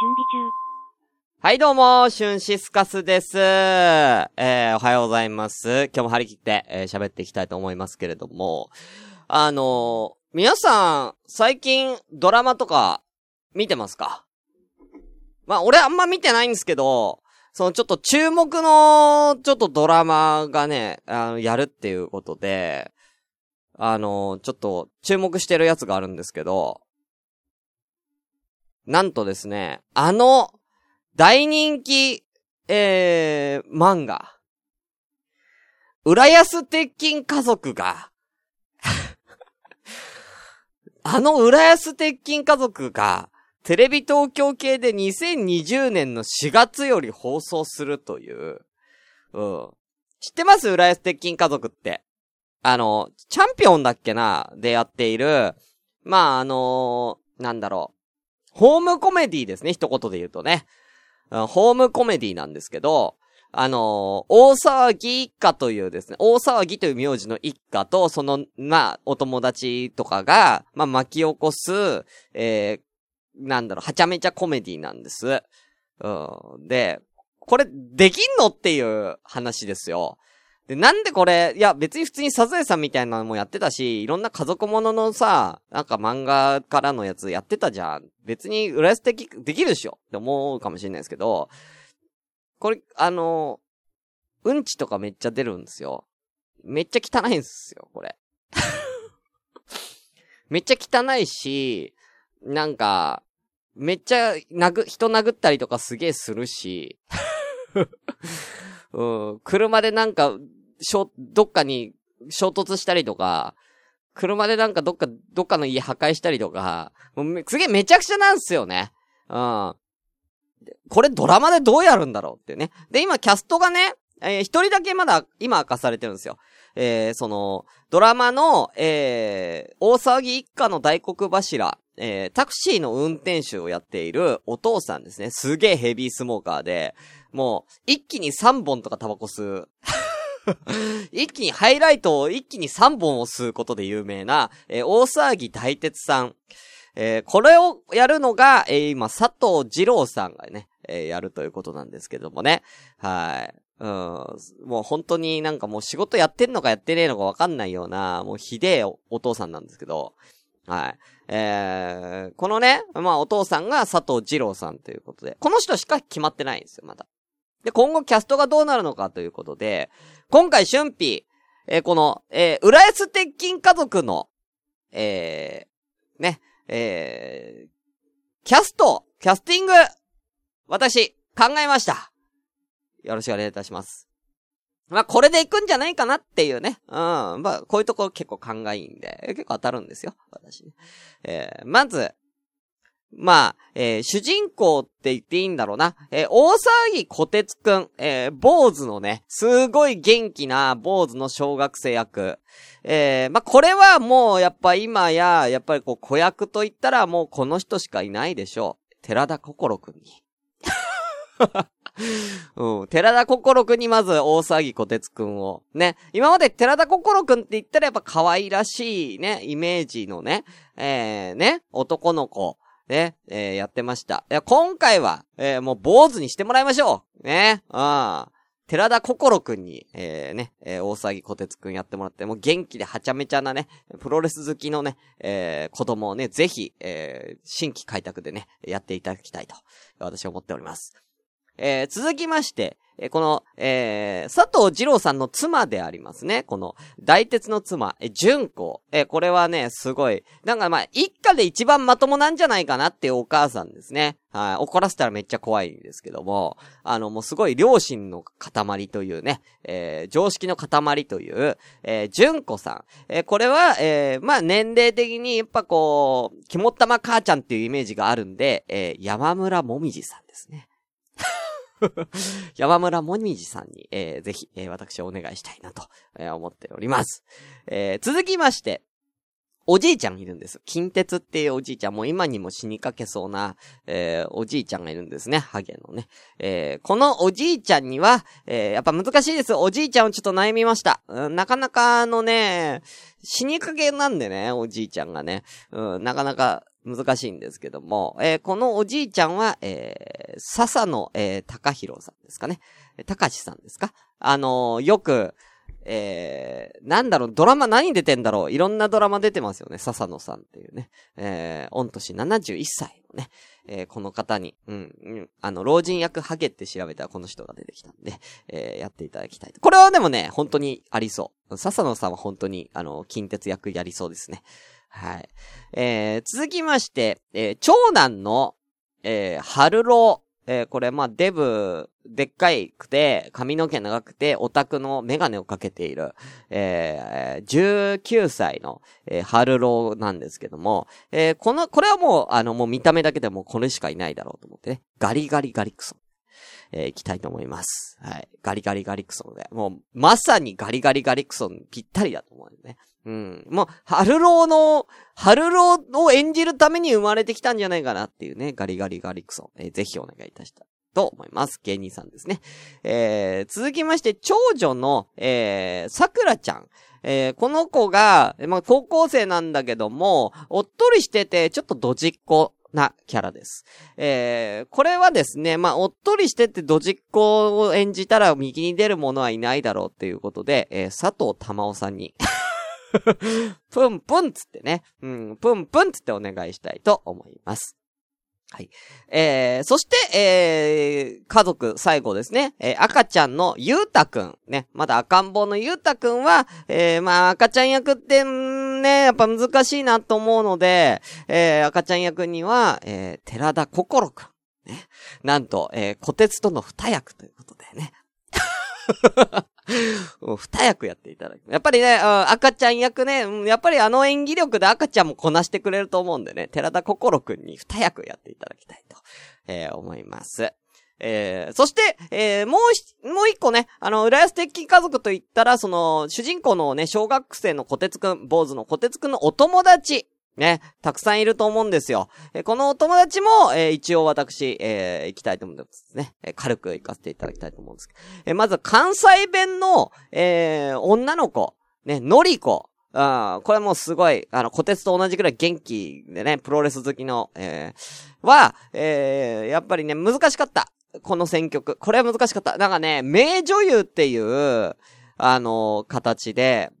準備中。はい、どうも、シュンシスカスです。えー、おはようございます。今日も張り切って、えー喋っていきたいと思いますけれども、あのー皆さん、最近、ドラマとか、見てますか？まあ、俺あんま見てないんですけど、そのちょっと注目の、ちょっとドラマがね、あの、やるっていうことで、あのーちょっと注目してるやつがあるんですけど、なんとですね、あの、大人気、えー、漫画。浦安鉄筋家族が、あの浦安鉄筋家族が、テレビ東京系で2020年の4月より放送するという。うん。知ってます？浦安鉄筋家族って。あの、チャンピオンだっけな？でやっている、まあ、あのなんだろう。ホームコメディですね、一言で言うとね。ホームコメディなんですけど、あのー大騒ぎ一家というですね、大騒ぎという名字の一家と、その、まあ、お友達とかが、まあ、巻き起こす、えー、なんだろう、はちゃめちゃコメディなんです。うん。で、これ、できんのっていう話ですよ。で、なんでこれ、いや、別に普通にサザエさんみたいなのもやってたし、いろんな家族もののさ、なんか漫画からのやつやってたじゃん。別に浦安的、できるでしょ？って思うかもしれないですけど、これ、あの、うんちとかめっちゃ出るんですよ。めっちゃ汚いんですよ、これ。めっちゃ汚いし、なんか、めっちゃ、殴、人殴ったりとかすげえするし、うん、車でなんか、しょ、どっかに衝突したりとか、車でなんかどっか、どっかの家破壊したりとか、もうすげえめちゃくちゃなんすよね。うん。これドラマでどうやるんだろうってね。で、今キャストがね、えー一人だけまだ今明かされてるんですよ。えー、その、ドラマの、えー、大騒ぎ一家の大黒柱、えー、タクシーの運転手をやっているお父さんですね。すげえヘビースモーカーで、もう、一気に3本とかタバコ吸う。一気にハイライトを一気に3本を吸うことで有名な、えー大騒ぎ大鉄さん。えーこれをやるのが、えー今、佐藤二郎さんがね、えーやるということなんですけどもね。はい。うん。もう本当になんかもう仕事やってんのかやってねえのかわかんないような、もうひでえお父さんなんですけど。はい。えー、このね、まあお父さんが佐藤二郎さんということで、この人しか決まってないんですよ、まだ。で、今後キャストがどうなるのかということで、今回、春辟、えーこの、えー、浦安鉄筋家族の、えー、ね、えー、キャスト、キャスティング、私、考えました。よろしくお願いいたします。まあ、これで行くんじゃないかなっていうね。うん。まあ、こういうところ結構勘がいいんで、結構当たるんですよ。私。えー、まず、まあ、えー主人公って言っていいんだろうな。えー大騒ぎ小鉄くん、えー坊主のね、すごい元気な坊主の小学生役。えーまあ、これはもうやっぱ今や、やっぱりこう子役と言ったらもうこの人しかいないでしょう。寺田心くんに。うん。寺田心くんにまず大騒ぎ小鉄くんを。ね。今まで寺田心くんって言ったらやっぱ可愛らしいね、イメージのね、えー、ね、男の子。ね、えー、やってました。いや、今回は、えー、もう坊主にしてもらいましょう。ね。うん。寺田心くんに、えー、ね、えー、大騒ぎ小鉄くんやってもらって、もう元気ではちゃめちゃなね、プロレス好きのね、えー、子供をね、ぜひ、えー、新規開拓でね、やっていただきたいと、私は思っております。えー、続きまして、えーこの、えー、佐藤二郎さんの妻でありますね。この、大鉄の妻、えー、純子。えーこれはね、すごい、なんかまあ、一家で一番まともなんじゃないかなっていうお母さんですね。はい。怒らせたらめっちゃ怖いんですけども、あの、もうすごい良心の塊というね、えー常識の塊という、えー、純子さん。えーこれは、えーまあ、年齢的に、やっぱこう、肝っ玉母ちゃんっていうイメージがあるんで、えー山村もみじさんですね。山村もみじさんに、えーぜひ、えー私はお願いしたいなと、えー思っております。えー続きまして、おじいちゃんいるんです。近鉄っていうおじいちゃん、もう今にも死にかけそうな、えーおじいちゃんがいるんですね。ハゲのね。えーこのおじいちゃんには、えーやっぱ難しいです。おじいちゃんをちょっと悩みました。うんなかなかあのね、死にかけなんでね、おじいちゃんがね。うん、なかなか難しいんですけども、えー、このおじいちゃんは、えー、笹野、えー、高弘さんですかね。高橋さんですかあのー、よく、えー、なんだろう、ドラマ何出てんだろういろんなドラマ出てますよね。笹野さんっていうね。えー、御年71歳のね、えー、この方に、うん、うん、あの、老人役ハゲって調べたらこの人が出てきたんで、えー、やっていただきたい。これはでもね、本当にありそう。笹野さんは本当に、あの、近鉄役やりそうですね。はい。えー、続きまして、えー、長男の、えー、春郎。えー、これ、まあ、デブ、でっかいくて、髪の毛長くて、オタクのメガネをかけている、えー、19歳の、えー、春郎なんですけども、えー、この、これはもう、あの、もう見た目だけでもこれしかいないだろうと思ってね、ガリガリガリクソン。えー、行きたいと思います。はい。ガリガリガリクソンで。もう、まさにガリガリガリクソンぴったりだと思うよね。うん。もう、春郎の、春郎を演じるために生まれてきたんじゃないかなっていうね、ガリガリガリクソン。えー、ぜひお願いいたしたと思います。芸人さんですね。えー、続きまして、長女の、えー、桜ちゃん。えー、この子が、まあ、高校生なんだけども、おっとりしてて、ちょっとドジっ子なキャラです。えー、これはですね、まあ、おっとりしてってドジっ子を演じたら右に出る者はいないだろうっていうことで、えー、佐藤玉緒さんに プンプンつってね。うん、プンプンつってお願いしたいと思います。はい。えー、そして、えー、家族最後ですね。えー、赤ちゃんのゆうたくん。ね。まだ赤ん坊のゆうたくんは、えー、まあ、赤ちゃん役って、んね、やっぱ難しいなと思うので、えー、赤ちゃん役には、えー、寺田心くん。ね。なんと、えー、小鉄との二役ということでね。二役やっていただく。やっぱりね、赤ちゃん役ね、やっぱりあの演技力で赤ちゃんもこなしてくれると思うんでね、寺田心くんに二役やっていただきたいと、えー、思います。えー、そして、えー、もうもう一個ね、あの、浦安鉄筋家族と言ったら、その、主人公のね、小学生の小鉄くん、坊主の小鉄くんのお友達。ね、たくさんいると思うんですよ。えこのお友達も、えー、一応私、えー、行きたいと思うんですね。えー、軽く行かせていただきたいと思うんですけど。えまず、関西弁の、え女の子、ね、のりこ。あこれもすごい、あの、小鉄と同じくらい元気でね、プロレス好きの、えは、えやっぱりね、難しかった。この選曲。これは難しかった。なんかね、名女優っていう、あの形で、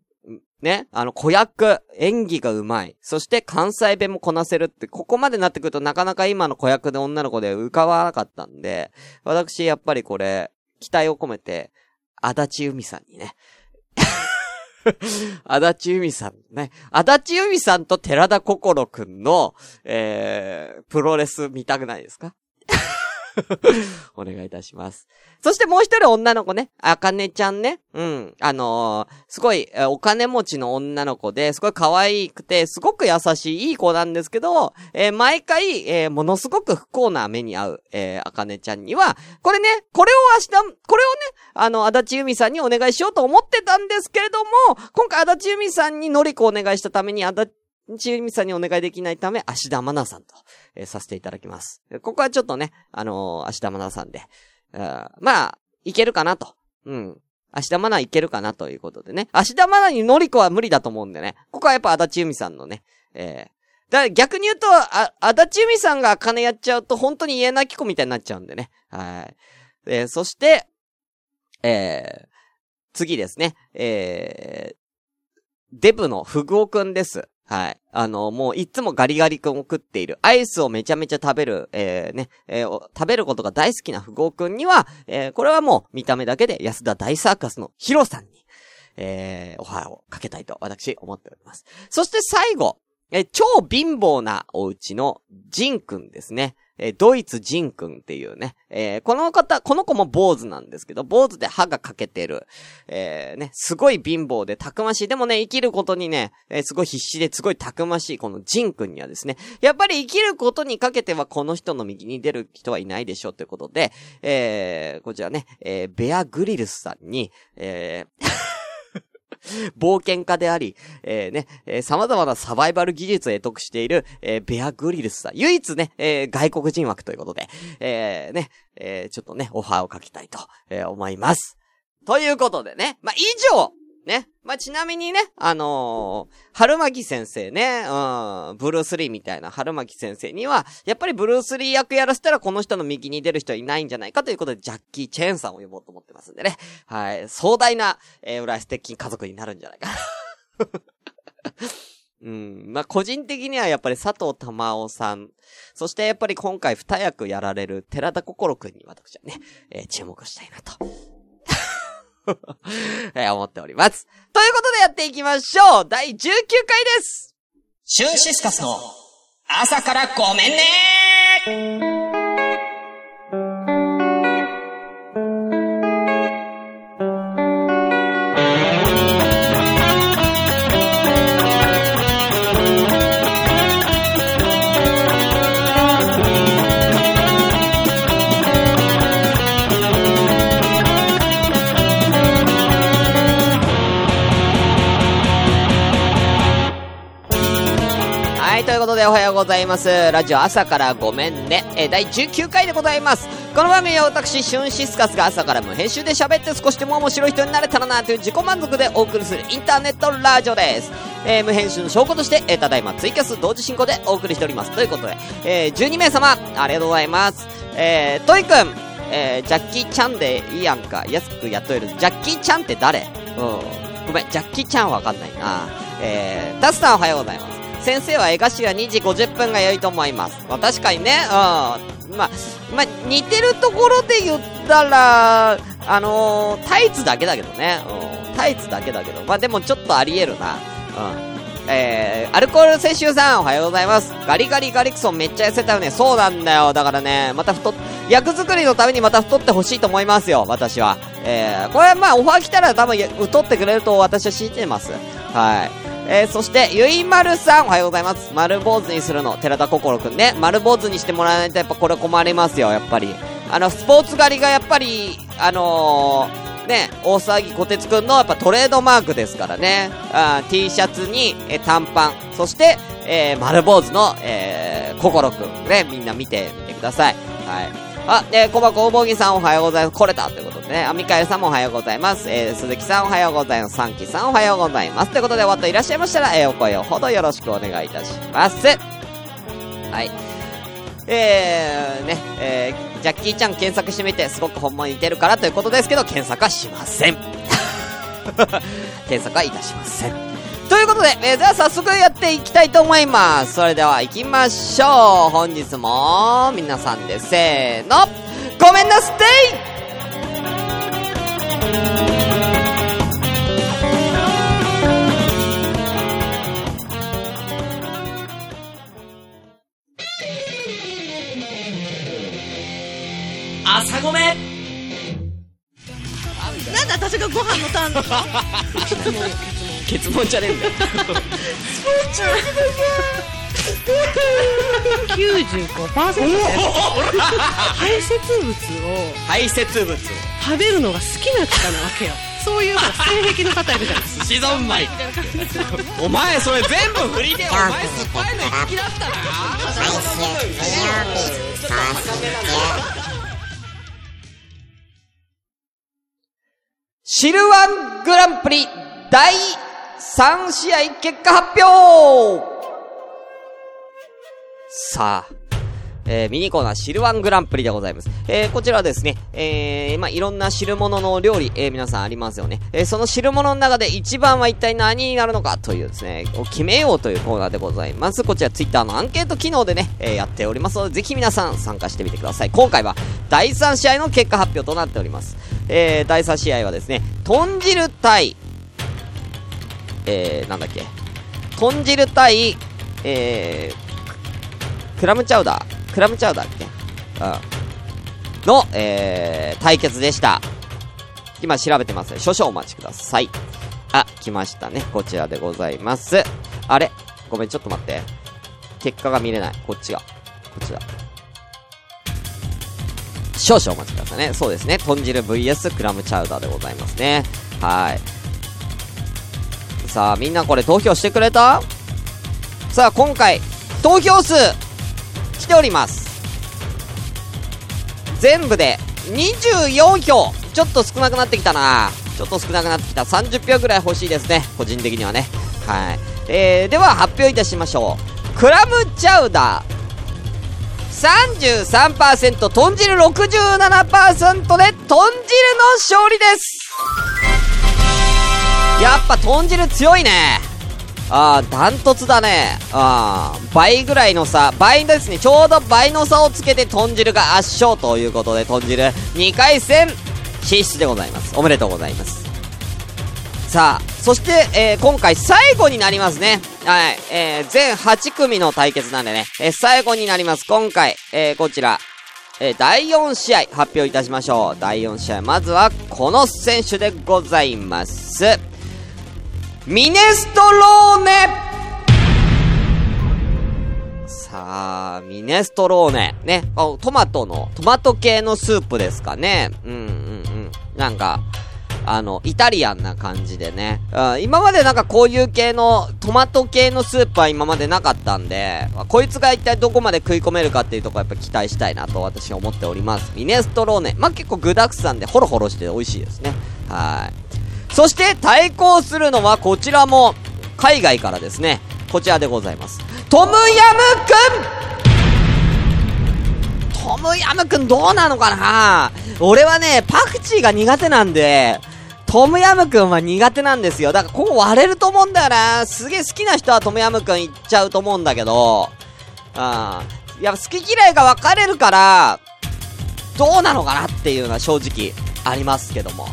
ね、あの、子役、演技が上手い。そして関西弁もこなせるって、ここまでなってくるとなかなか今の子役で女の子で浮かばなかったんで、私やっぱりこれ、期待を込めて、足立由美さんにね。足立由美さんね。足立由美さんと寺田心くんの、えー、プロレス見たくないですか？お願いいたします。そしてもう一人女の子ね、あかねちゃんね。うん。あのー、すごい、お金持ちの女の子で、すごい可愛くて、すごく優しい、いい子なんですけど、えー、毎回、えー、ものすごく不幸な目に遭う、え、あかねちゃんには、これね、これを明日、これをね、あの、足立由美さんにお願いしようと思ってたんですけれども、今回足立由美さんにのりこお願いしたために、足立ちゆみさんにお願いできないため、芦田愛菜さんと、えー、させていただきます。ここはちょっとね、あのー、芦田愛菜さんで、あまあ、いけるかなと。うん。芦田愛菜いけるかなということでね。芦田愛菜にのりこは無理だと思うんでね。ここはやっぱ足立由美さんのね、えー、だ逆に言うと、あ、足立由美さんが金やっちゃうと本当に家なき子みたいになっちゃうんでね。はい。えー、そして、えー、次ですね。えー、デブのフグオくんです。はい。あの、もういつもガリガリ君を食っている。アイスをめちゃめちゃ食べる、えー、ね、えー、食べることが大好きな富豪君には、えー、これはもう見た目だけで安田大サーカスのヒロさんに、えー、オファーをかけたいと私思っております。そして最後、えー、超貧乏なお家のジン君ですね。えドイツジン君っていうね、えー、この方、この子も坊主なんですけど、坊主で歯が欠けてる、えー、ね、すごい貧乏でたくましい。でもね、生きることにね、えー、すごい必死ですごいたくましいこのジン君にはですね、やっぱり生きることにかけてはこの人の右に出る人はいないでしょうということで、えー、こちらね、えー、ベアグリルスさんに、えー 冒険家であり、えー、ね、えー、様々なサバイバル技術を得得している、えー、ベアグリルスさん。唯一ね、えー、外国人枠ということで、えー、ね、えー、ちょっとね、オファーをかけたいと、えー、思います。ということでね、まあ、以上、ね。まあ、ちなみにね、あのー、春巻先生ね、うん、ブルース・リーみたいな春巻先生には、やっぱりブルース・リー役やらせたらこの人の右に出る人はいないんじゃないかということで、ジャッキー・チェーンさんを呼ぼうと思ってますんでね。はい。壮大な、えー、浦安鉄筋家族になるんじゃないかな。うん。まあ、個人的にはやっぱり佐藤玉緒さん、そしてやっぱり今回二役やられる寺田心くんに私はね、えー、注目したいなと。思っております。ということでやっていきましょう。第19回です。シュンシスカスの朝からごめんねでおはようございます。ラジオ朝からごめんね。え第19回でございます。この番組は私、シュンシスカスが朝から無編集で喋って少しでも面白い人になれたらなという自己満足でお送りするインターネットラジオです。えー、無編集の証拠として、えー、ただいまツイキャス同時進行でお送りしております。ということで、えー、12名様、ありがとうございます。えー、トイくん、えー、ジャッキーちゃんでいいやんか。安く雇える。ジャッキーちゃんって誰？うん。ごめん、ジャッキーちゃんわかんないな。えー、ダスタンおはようございます。先生は絵頭2時50分が良いと思います。まあ、確かにね、うん。まあ、まあ、似てるところで言ったら、あのー、タイツだけだけどね。うん。タイツだけだけど。まあ、でもちょっとあり得るな。うん。えー、アルコール摂取さん、おはようございます。ガリガリガリクソンめっちゃ痩せたよね。そうなんだよ。だからね、また太っ、役作りのためにまた太ってほしいと思いますよ、私は。えー、これはまあ、オファー来たら多分太ってくれると私は信じてます。はい。えー、そして、ゆいまるさん、おはようございます。丸坊主にするの、寺田心くんね。丸坊主にしてもらわないとやっぱこれ困りますよ、やっぱり。あの、スポーツ狩りがやっぱり、あのー、ね、大騒ぎ小鉄くんのやっぱトレードマークですからね。あ T シャツに、え短パン、そして、えー、丸坊主の、えー、心くんね、みんな見てみてください。はい。あ、えー、小箱おぼぎさんおはようございます。来れたということでね。あみかゆさんもおはようございます。えー、鈴木さんおはようございます。さんきさんおはようございます。ということで、おといらっしゃいましたら、えー、お声をほどよろしくお願いいたします。はい。えー、ね、えー、ジャッキーちゃん検索してみて、すごく本物に似てるからということですけど、検索はしません。検索はいたしません。ということで、えー、では早速やっていきたいと思います。それでは行きましょう。本日も、皆さんでせーの、ごめんなステイ朝ごめなんで私がご飯のターンなの？ケツモンじゃねえんだよ。スポンジ95%排泄物を排泄物食べるのが好きな方なわけ。よそういう性癖の方いるじゃない寿司三昧お前それ全部振りでお前酸っぱいの好きだったな毎週水曜日そシルワングランプリ第3試合結果発表さあ、えー、ミニコーナー汁ワングランプリでございます。えー、こちらはですね、えー、まあ、いろんな汁物の料理、えー、皆さんありますよね。えー、その汁物の中で一番は一体何になるのかというですね、を決めようというコーナーでございます。こちらツイッターのアンケート機能でね、えー、やっておりますので、ぜひ皆さん参加してみてください。今回は第3試合の結果発表となっております。えー、第3試合はですね、豚汁対、えー、なんだっけ、豚汁対、えー、クラムチャウダー、クラムチャウダーっけうん。の、えー、対決でした。今調べてます少々お待ちください。あ、来ましたね。こちらでございます。あれ？ごめん、ちょっと待って。結果が見れない。こっちが。こっちだ。少々お待ちくださいね。そうですね。豚汁 VS クラムチャウダーでございますね。はい。さあ、みんなこれ投票してくれた？さあ、今回、投票数、来ております。全部で、24票ちょっと少なくなってきたな。ちょっと少なくなってきた。30票ぐらい欲しいですね。個人的にはね。はい。えー、では発表いたしましょう。クラムチャウダー。33%、豚汁67%で、豚汁の勝利ですやっぱ豚汁強いね。ああ、ダントツだね。ああ、倍ぐらいの差、倍ですね。ちょうど倍の差をつけて豚汁が圧勝ということで、豚汁2回戦進出でございます。おめでとうございます。さあ、そして、えー、今回最後になりますね。はい。えー、全8組の対決なんでね、えー、最後になります。今回、えー、こちら、えー、第4試合発表いたしましょう。第4試合、まずはこの選手でございます。ミネストローネさあ、ミネストローネ。ね。トマトの、トマト系のスープですかね。うんうんうん。なんか、あの、イタリアンな感じでね。うん、今までなんかこういう系の、トマト系のスープは今までなかったんで、こいつが一体どこまで食い込めるかっていうとこやっぱ期待したいなと私は思っております。ミネストローネ。まあ、結構具沢山でホロホロして美味しいですね。はい。そして対抗するのはこちらも海外からですね。こちらでございます。トムヤムくんトムヤムくんどうなのかな？俺はね、パクチーが苦手なんで、トムヤムくんは苦手なんですよ。だからここ割れると思うんだよな。すげえ好きな人はトムヤムくんいっちゃうと思うんだけど、うん。やっぱ好き嫌いが分かれるから、どうなのかなっていうのは正直ありますけども。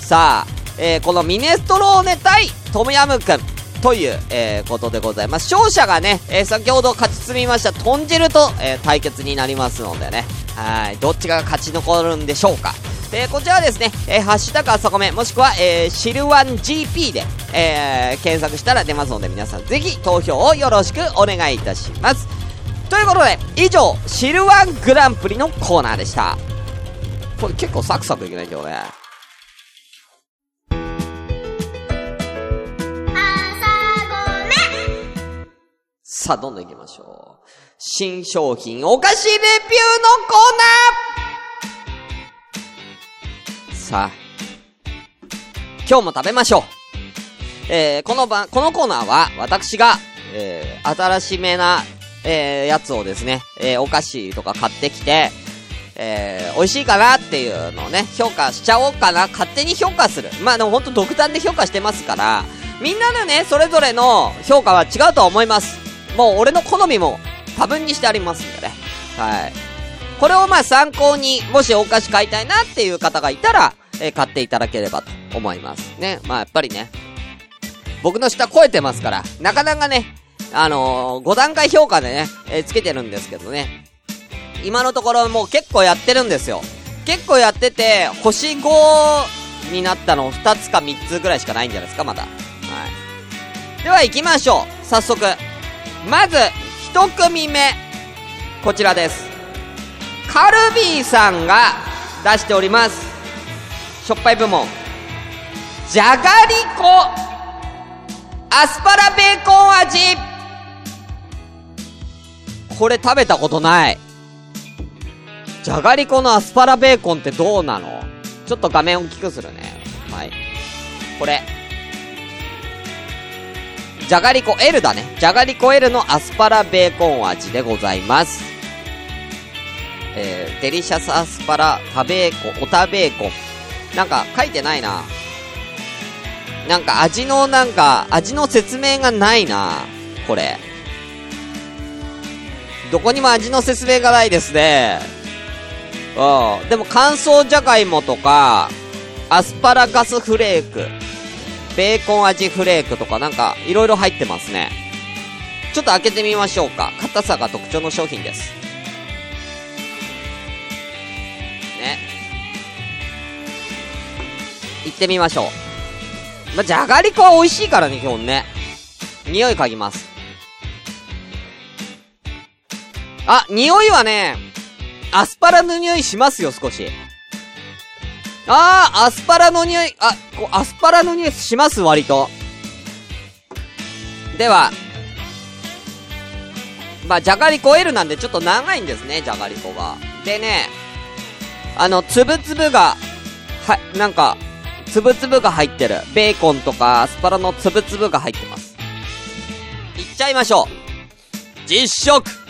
さあ、えー、このミネストローネ対トムヤムくんという、えー、ことでございます。勝者がね、えー、先ほど勝ち進みました豚汁と、えー、対決になりますのでね、はい、どっちが勝ち残るんでしょうか。えー、こちらはですね、えー、ハッシュタグ朝コメ、もしくは、えー、シルワン GP で、えー、検索したら出ますので、皆さんぜひ投票をよろしくお願いいたします。ということで、以上、シルワングランプリのコーナーでした。これ結構サクサクいけないけどね。さあ、どんどん行きましょう。新商品お菓子レビューのコーナーさあ、今日も食べましょう。えー、この番、このコーナーは、私が、えー、新しめな、えー、やつをですね、えー、お菓子とか買ってきて、えー、美味しいかなっていうのをね、評価しちゃおうかな、勝手に評価する。まあでもほんと独断で評価してますから、みんなのね、それぞれの評価は違うと思います。もう俺の好みも多分にしてありますんでね。はい。これをまあ参考に、もしお菓子買いたいなっていう方がいたら、えー、買っていただければと思います。ね。まあやっぱりね、僕の下超えてますから、なかなかね、あのー、5段階評価でね、えー、つけてるんですけどね。今のところもう結構やってるんですよ。結構やってて、星5になったの2つか3つぐらいしかないんじゃないですか、まだ。はい。では行きましょう。早速。まず、一組目。こちらです。カルビーさんが出しております。しょっぱい部門。じゃがりこアスパラベーコン味これ食べたことない。じゃがりこのアスパラベーコンってどうなの？ちょっと画面大きくするね。はい。これ。じゃがりこ L だね。じゃがりこ L のアスパラベーコン味でございます。えー、デリシャスアスパラ、タベーコ、おたベーコン。なんか書いてないな。なんか味のなんか、味の説明がないな。これ。どこにも味の説明がないですね。うん。でも乾燥じゃがいもとか、アスパラガスフレーク。ベーコン味フレークとかなんか、いろいろ入ってますね。ちょっと開けてみましょうか。硬さが特徴の商品です。ね。行ってみましょう。まじゃがりこは美味しいからね、基本ね。匂い嗅ぎます。あ、匂いはね、アスパラの匂いしますよ、少し。あー、アスパラの匂い、あ、こアスパラの匂いします、割と。では、まあ、じゃがりこ L なんでちょっと長いんですね、じゃがりこが。でね、あの、つぶつぶが、は、なんか、つぶつぶが入ってる。ベーコンとかアスパラのつぶつぶが入ってます。いっちゃいましょう。実食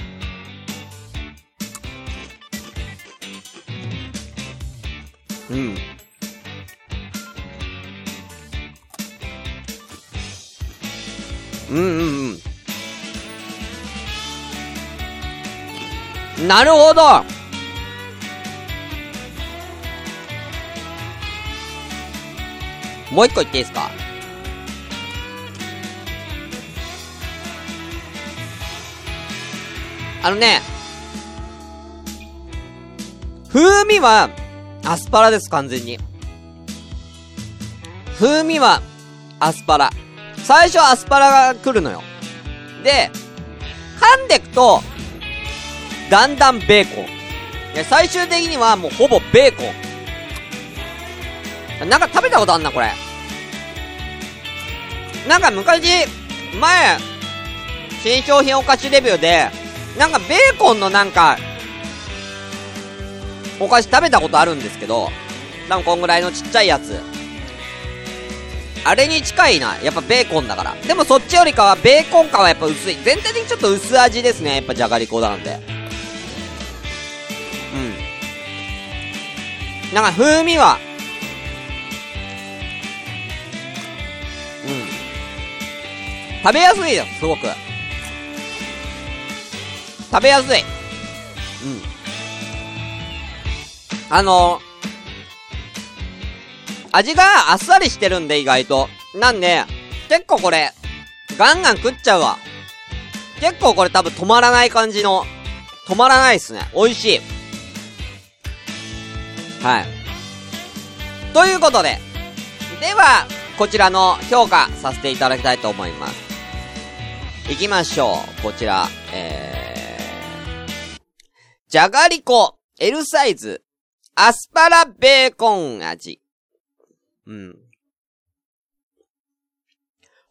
うん。うんうんうん。なるほどもう一個言っていいですか？あのね、風味は、アスパラです、完全に。風味は、アスパラ。最初アスパラが来るのよ。で、噛んでくと、だんだんベーコン。で、最終的にはもうほぼベーコン。なんか食べたことあんな、これ。なんか昔、前、新商品お菓子レビューで、なんかベーコンのなんか、お菓子食べたことあるんですけど、多分こんぐらいのちっちゃいやつ。あれに近いな。やっぱベーコンだから。でもそっちよりかはベーコン感はやっぱ薄い。全体的にちょっと薄味ですね。やっぱじゃがりこなんで。うん。なんか風味は、うん。食べやすいよ、すごく。食べやすい。うん。あの味があっさりしてるんで、意外と。なんで、結構これ、ガンガン食っちゃうわ。結構これ多分止まらない感じの、止まらないっすね。美味しい。はい。ということで、では、こちらの評価させていただきたいと思います。行きましょう。こちら、えー、じゃがりこ、L サイズ、アスパラベーコン味。うん。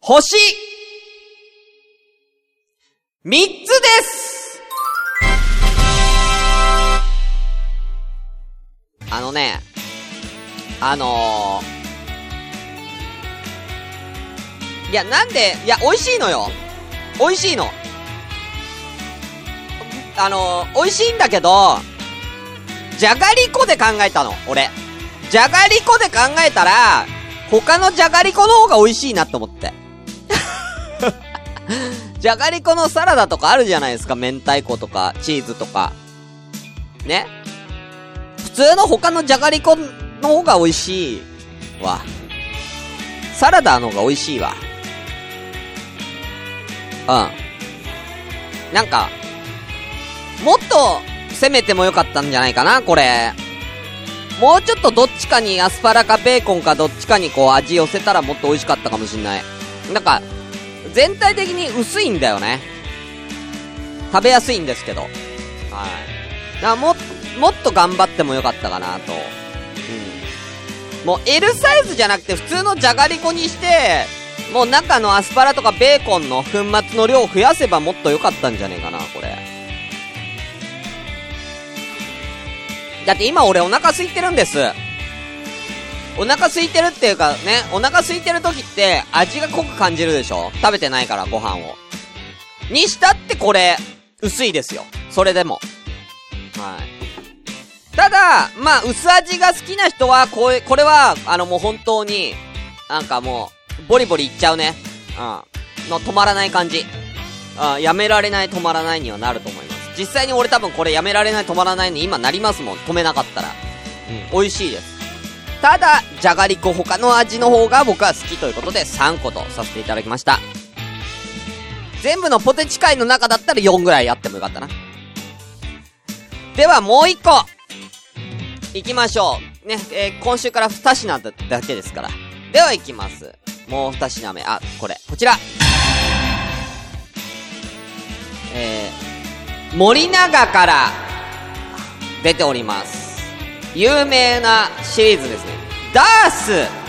星三つですあのね、あのー、いや、なんで、いや、美味しいのよ。美味しいの。あのー、美味しいんだけど、じゃがりこで考えたの、俺。じゃがりこで考えたら、他のじゃがりこの方が美味しいなって思って。じゃがりこのサラダとかあるじゃないですか。明太子とか、チーズとか。ね普通の他のじゃがりこの方が美味しいわ。サラダの方が美味しいわ。うん。なんか、もっと攻めてもよかったんじゃないかな、これ。もうちょっとどっちかにアスパラかベーコンかどっちかにこう味寄せたらもっと美味しかったかもしんない。なんか、全体的に薄いんだよね。食べやすいんですけど。はい。だからも、もっと頑張ってもよかったかなと。うん。もう L サイズじゃなくて普通のじゃがりこにして、もう中のアスパラとかベーコンの粉末の量を増やせばもっと良かったんじゃねえかな、これ。だって今俺お腹空いてるんです。お腹空いてるっていうかね、お腹空いてる時って味が濃く感じるでしょ？食べてないからご飯を。にしたってこれ、薄いですよ。それでも。はい。ただ、まあ、薄味が好きな人は、これ、これは、あのもう本当に、なんかもう、ボリボリいっちゃうね。うん。の止まらない感じ。うん、やめられない止まらないにはなると思います。実際に俺多分これやめられない止まらないに今なりますもん。止めなかったら。うん、美味しいです。ただ、じゃがりこ他の味の方が僕は好きということで3個とさせていただきました。全部のポテチ界の中だったら4ぐらいやってもよかったな。ではもう1個行きましょう。ね、えー今週から2品だだけですから。では行きます。もう2品目。あ、これ。こちら。えー、森永から出ております。有名なシリーズですね。ダース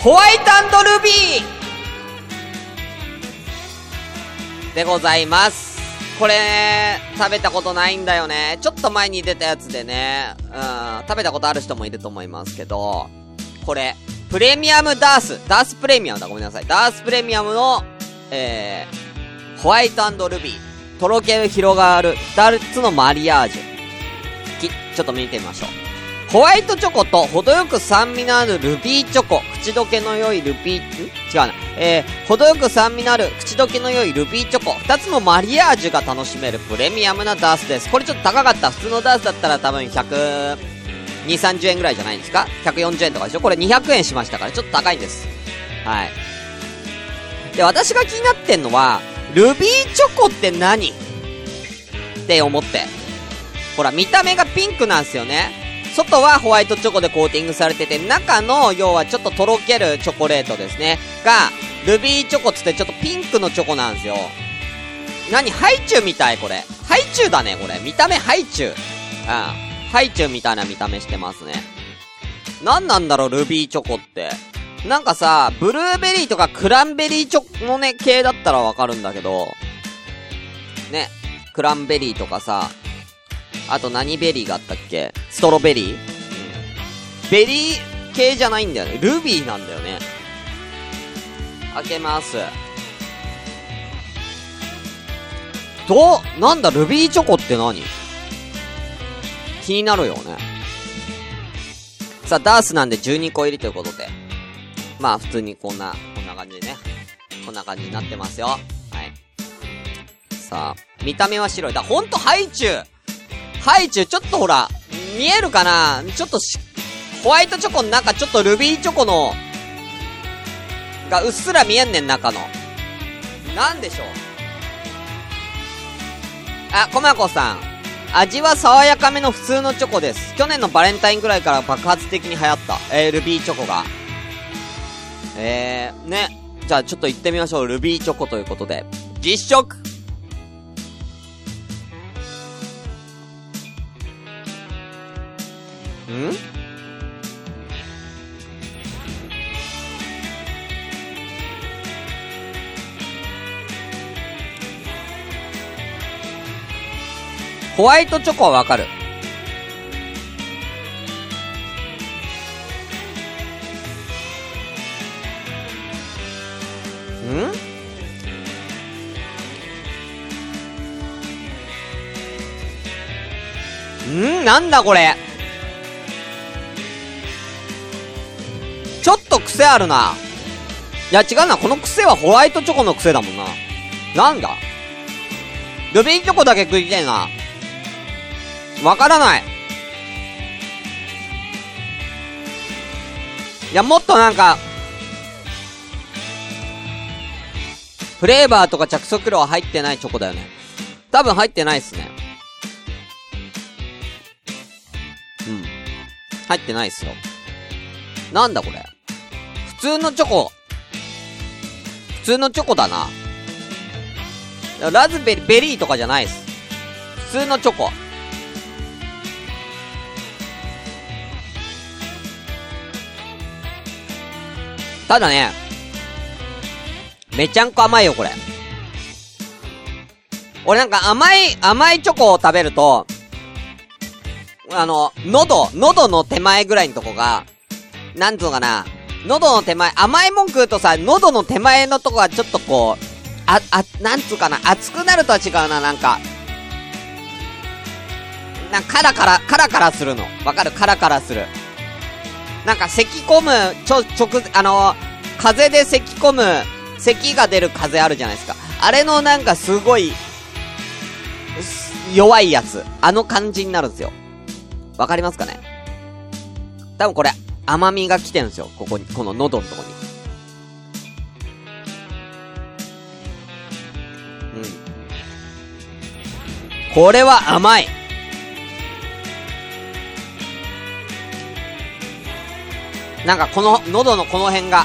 ホワイトルビーでございます。これ、食べたことないんだよね。ちょっと前に出たやつでね、うん、食べたことある人もいると思いますけど、これ、プレミアムダース、ダースプレミアムだ、ごめんなさい。ダースプレミアムの、えー、ホワイトルビー。とろける広がる二つのマリアージュ。ちょっと見てみましょう。ホワイトチョコと程よく酸味のあるルビーチョコ。口どけの良いルビー、違うな。えー、程よく酸味のある口どけの良いルビーチョコ。二つのマリアージュが楽しめるプレミアムなダースです。これちょっと高かった。普通のダースだったら多分100、2、30円ぐらいじゃないですか ?140 円とかでしょ？これ200円しましたから、ちょっと高いんです。はい。で、私が気になってんのは、ルビーチョコって何？って思って。ほら、見た目がピンクなんすよね。外はホワイトチョコでコーティングされてて、中の、要はちょっととろけるチョコレートですね。が、ルビーチョコつってちょっとピンクのチョコなんですよ。何？ハイチュウみたいこれ。ハイチュウだね、これ。見た目ハイチュウ。うん。ハイチュウみたいな見た目してますね。何なんだろう、ルビーチョコって。なんかさ、ブルーベリーとかクランベリーチョコのね、系だったらわかるんだけど、ね、クランベリーとかさ、あと何ベリーがあったっけ？ストロベリー、ベリー系じゃないんだよね。ルビーなんだよね。開けます。ど、なんだ、ルビーチョコって何？気になるよね。さあ、ダースなんで12個入りということで。まあ、普通にこんな、こんな感じでね。こんな感じになってますよ。はい。さあ、見た目は白い。だ、ほんとハイチュウハイチュウ、ちょっとほら、見えるかな？ちょっとし、ホワイトチョコの中、ちょっとルビーチョコの、がうっすら見えんねん、中の。なんでしょう？あ、コマコさん。味は爽やかめの普通のチョコです。去年のバレンタインぐらいから爆発的に流行った。えー、ルビーチョコが。えー、ね。じゃあちょっと行ってみましょう。ルビーチョコということで。実食ん？ホワイトチョコはわかる。ん？ん？なんだこれ？ちょっと癖あるな。いや、違うな。この癖はホワイトチョコの癖だもんな。なんだ？ルビーチョコだけ食いてえな。わからない。いや、もっとなんか、フレーバーとか着色料は入ってないチョコだよね。多分入ってないっすね。うん。入ってないっすよ。なんだこれ。普通のチョコ。普通のチョコだな。ラズベリー、ベリーとかじゃないです。普通のチョコ。ただね、めちゃんこ甘いよ、これ。俺なんか甘い、甘いチョコを食べると、あの、喉、喉の手前ぐらいのとこが、なんつうのかな、喉の手前、甘いもん食うとさ、喉の手前のとこはちょっとこう、あ、あ、なんつうかな、熱くなるとは違うな、なんか。なんかカラカラ、カラカラするの。わかる？カラカラする。なんか咳込む、ちょ、直、あの、風で咳込む、咳が出る風あるじゃないですか。あれのなんかすごい、弱いやつ。あの感じになるんですよ。わかりますかね？多分これ、甘みが来てるんですよ。ここに、この喉のとこに。うん。これは甘い。なんかこの、喉のこの辺が。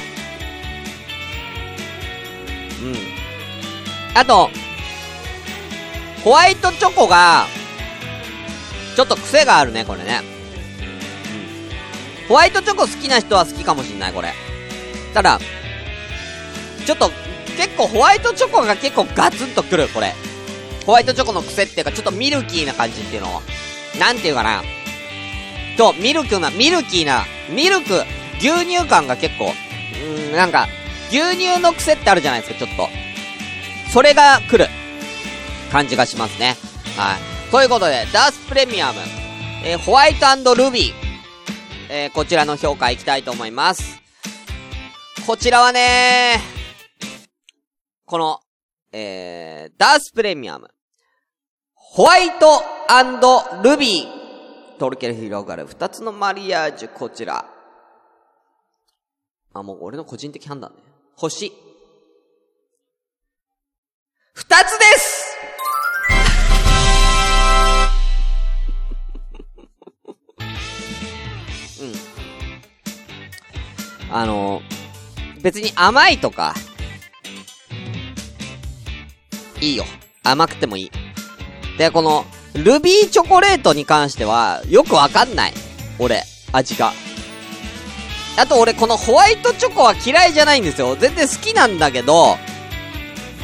あと、ホワイトチョコが、ちょっと癖があるね、これね。ホワイトチョコ好きな人は好きかもしんない、これ。ただ、ちょっと、結構ホワイトチョコが結構ガツンとくる、これ。ホワイトチョコの癖っていうか、ちょっとミルキーな感じっていうのを。なんていうかな。と、ミルクな、ミルキーな、ミルク、牛乳感が結構、うーん、なんか、牛乳の癖ってあるじゃないですか、ちょっと。それが来る感じがしますね。はい。ということで、ダースプレミアム、えーホワイトルビー、えーこちらの評価いきたいと思います。こちらはねこの、えー、ダースプレミアム、ホワイトルビー、トルケル広がる二つのマリアージュ、こちら。あ、もう俺の個人的判断ね。星。二つですうん。あの、別に甘いとか、いいよ。甘くてもいい。で、この、ルビーチョコレートに関しては、よくわかんない。俺、味が。あと俺、このホワイトチョコは嫌いじゃないんですよ。全然好きなんだけど、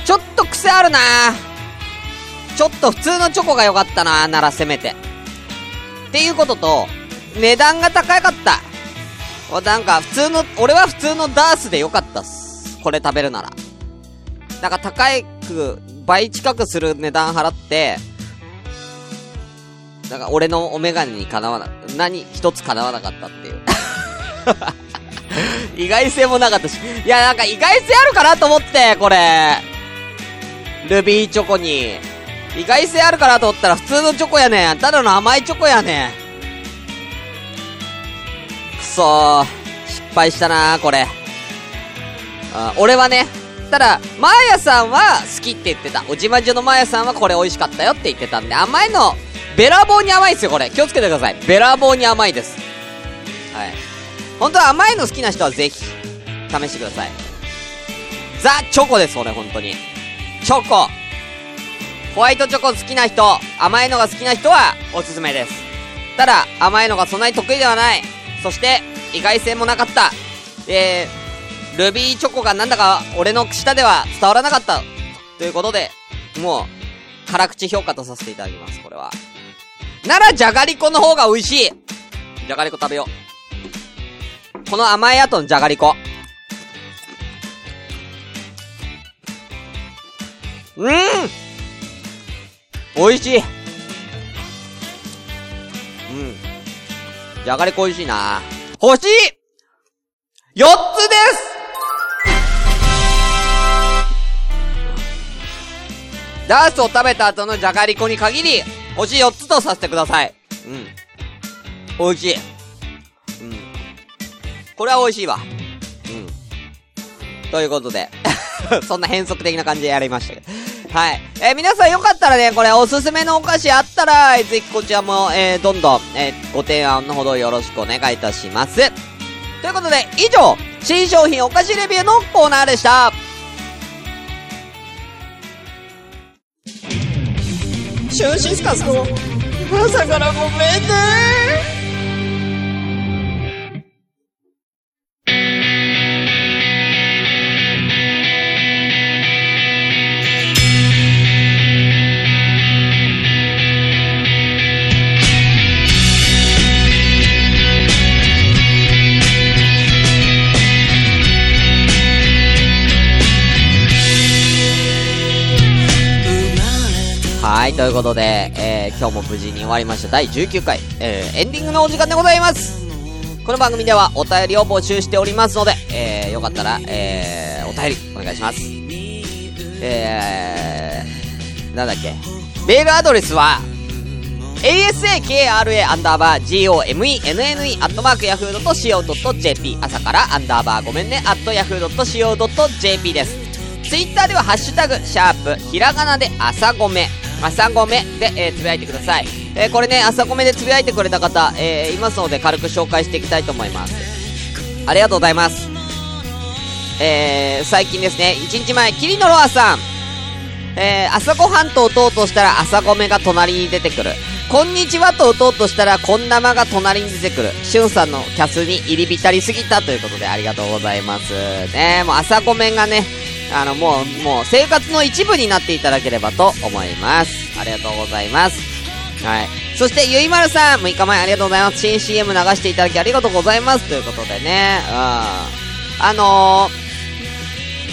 ちょっと癖あるなちょっと普通のチョコが良かったなならせめて。っていうことと、値段が高かった。なんか、普通の、俺は普通のダースで良かったっす。これ食べるなら。なんか高いく、倍近くする値段払って、なんか俺のお眼鏡にかなわな、何一つかなわなかったっていう。意外性もなかったし。いや、なんか意外性あるかなと思って、これ。ルビーチョコに。意外性あるかなと思ったら普通のチョコやねん。ただの甘いチョコやねん。くそ。失敗したな、これ。あ俺はね、ただ、マーヤさんは好きって言ってた。おじまじょのマーヤさんはこれ美味しかったよって言ってたんで、甘いの、べらぼうに甘いですよ、これ。気をつけてください。べらぼうに甘いです。はい。本当は甘いの好きな人はぜひ、試してください。ザ・チョコです、俺、本当に。チョコ。ホワイトチョコ好きな人、甘いのが好きな人は、おすすめです。ただ、甘いのがそんなに得意ではない。そして、意外性もなかった。えー、ルビーチョコがなんだか、俺の舌では伝わらなかった。ということで、もう、辛口評価とさせていただきます、これは。なら、じゃがりこの方が美味しいじゃがりこ食べよう。この甘い後のじゃがりこ。うん美味しいうん。じゃがりこ美味しいな星 !4 つですダースを食べた後のじゃがりこに限り、星4つとさせてください。うん。美味しい。これは美味しいわ。うん。ということで、そんな変則的な感じでやりましたけど。はい。えー皆さんよかったらね、これおすすめのお菓子あったら、ぜひこちらも、えーどんどん、えーご提案のほどよろしくお願いいたします。ということで、以上、新商品お菓子レビューのコーナーでした。シュンシスカスの朝からごめんねということで、えー今日も無事に終わりました第19回、えーエンディングのお時間でございますこの番組ではお便りを募集しておりますので、えーよかったら、えーお便りお願いします。えー、なんだっけ。メールアドレスは、asakra アンダーバー gomenne アットマークヤフードと .co.jp 朝からアンダーバーごめんねアットヤフードと .co.jp です。ツイッターではハッシュタグ、シャープ、ひらがなで朝ごめ、朝ごめで、えーつぶやいてください。えーこれね、朝ごめでつぶやいてくれた方、えーいますので軽く紹介していきたいと思います。ありがとうございます。えー、最近ですね、1日前、キリノロアさん、えー、朝ごはんと打とうとしたら朝米が隣に出てくる。こんにちはと打とうとしたらこんなまが隣に出てくる。しゅんさんのキャスに入り浸りすぎたということでありがとうございます。ねもう朝米がね、あの、もう、もう生活の一部になっていただければと思います。ありがとうございます。はい。そして、ゆいまるさん、6日前ありがとうございます。新 CM 流していただきありがとうございます。ということでね、うん。あの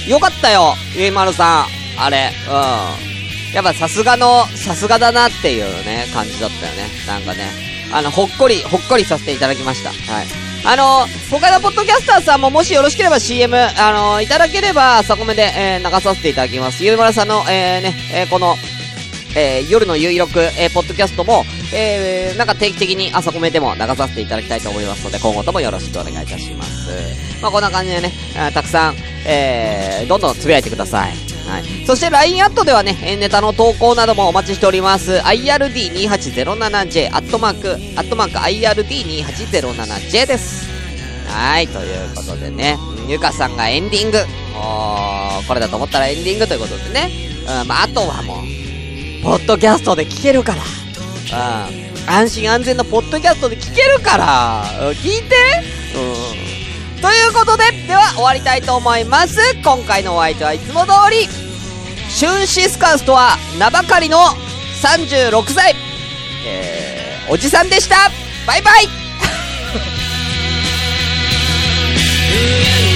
ー、よかったよ、ゆいまるさん。あれ、うん。やっぱさすがの、さすがだなっていうね、感じだったよね。なんかね。あの、ほっこり、ほっこりさせていただきました。はい。あの、他のポッドキャスターさんももしよろしければ CM、あの、いただければ、朝コメで、えー、流させていただきます。ゆいまるさんの、えー、ね、えー、この、えー、夜の有力、えー、ポッドキャストも、えー、なんか定期的に朝コメでも流させていただきたいと思いますので、今後ともよろしくお願いいたします。まあ、こんな感じでね、たくさん、えー、どんどんつぶやいてください。はい。そして LINE アットではね、えネタの投稿などもお待ちしております。IRD2807J、アットマーク、アットマーク IRD2807J です。はい、ということでね、ゆかさんがエンディング。おー、これだと思ったらエンディングということでね。うん、まあ、あとはもう、ポッドキャストで聞けるから。うん。安心安全のポッドキャストで聞けるから。うん聞いてうん。ということで、では終わりたいと思います。今回のお相手はいつも通り、シュンシスカスとは名ばかりの36歳、えー、おじさんでした。バイバイ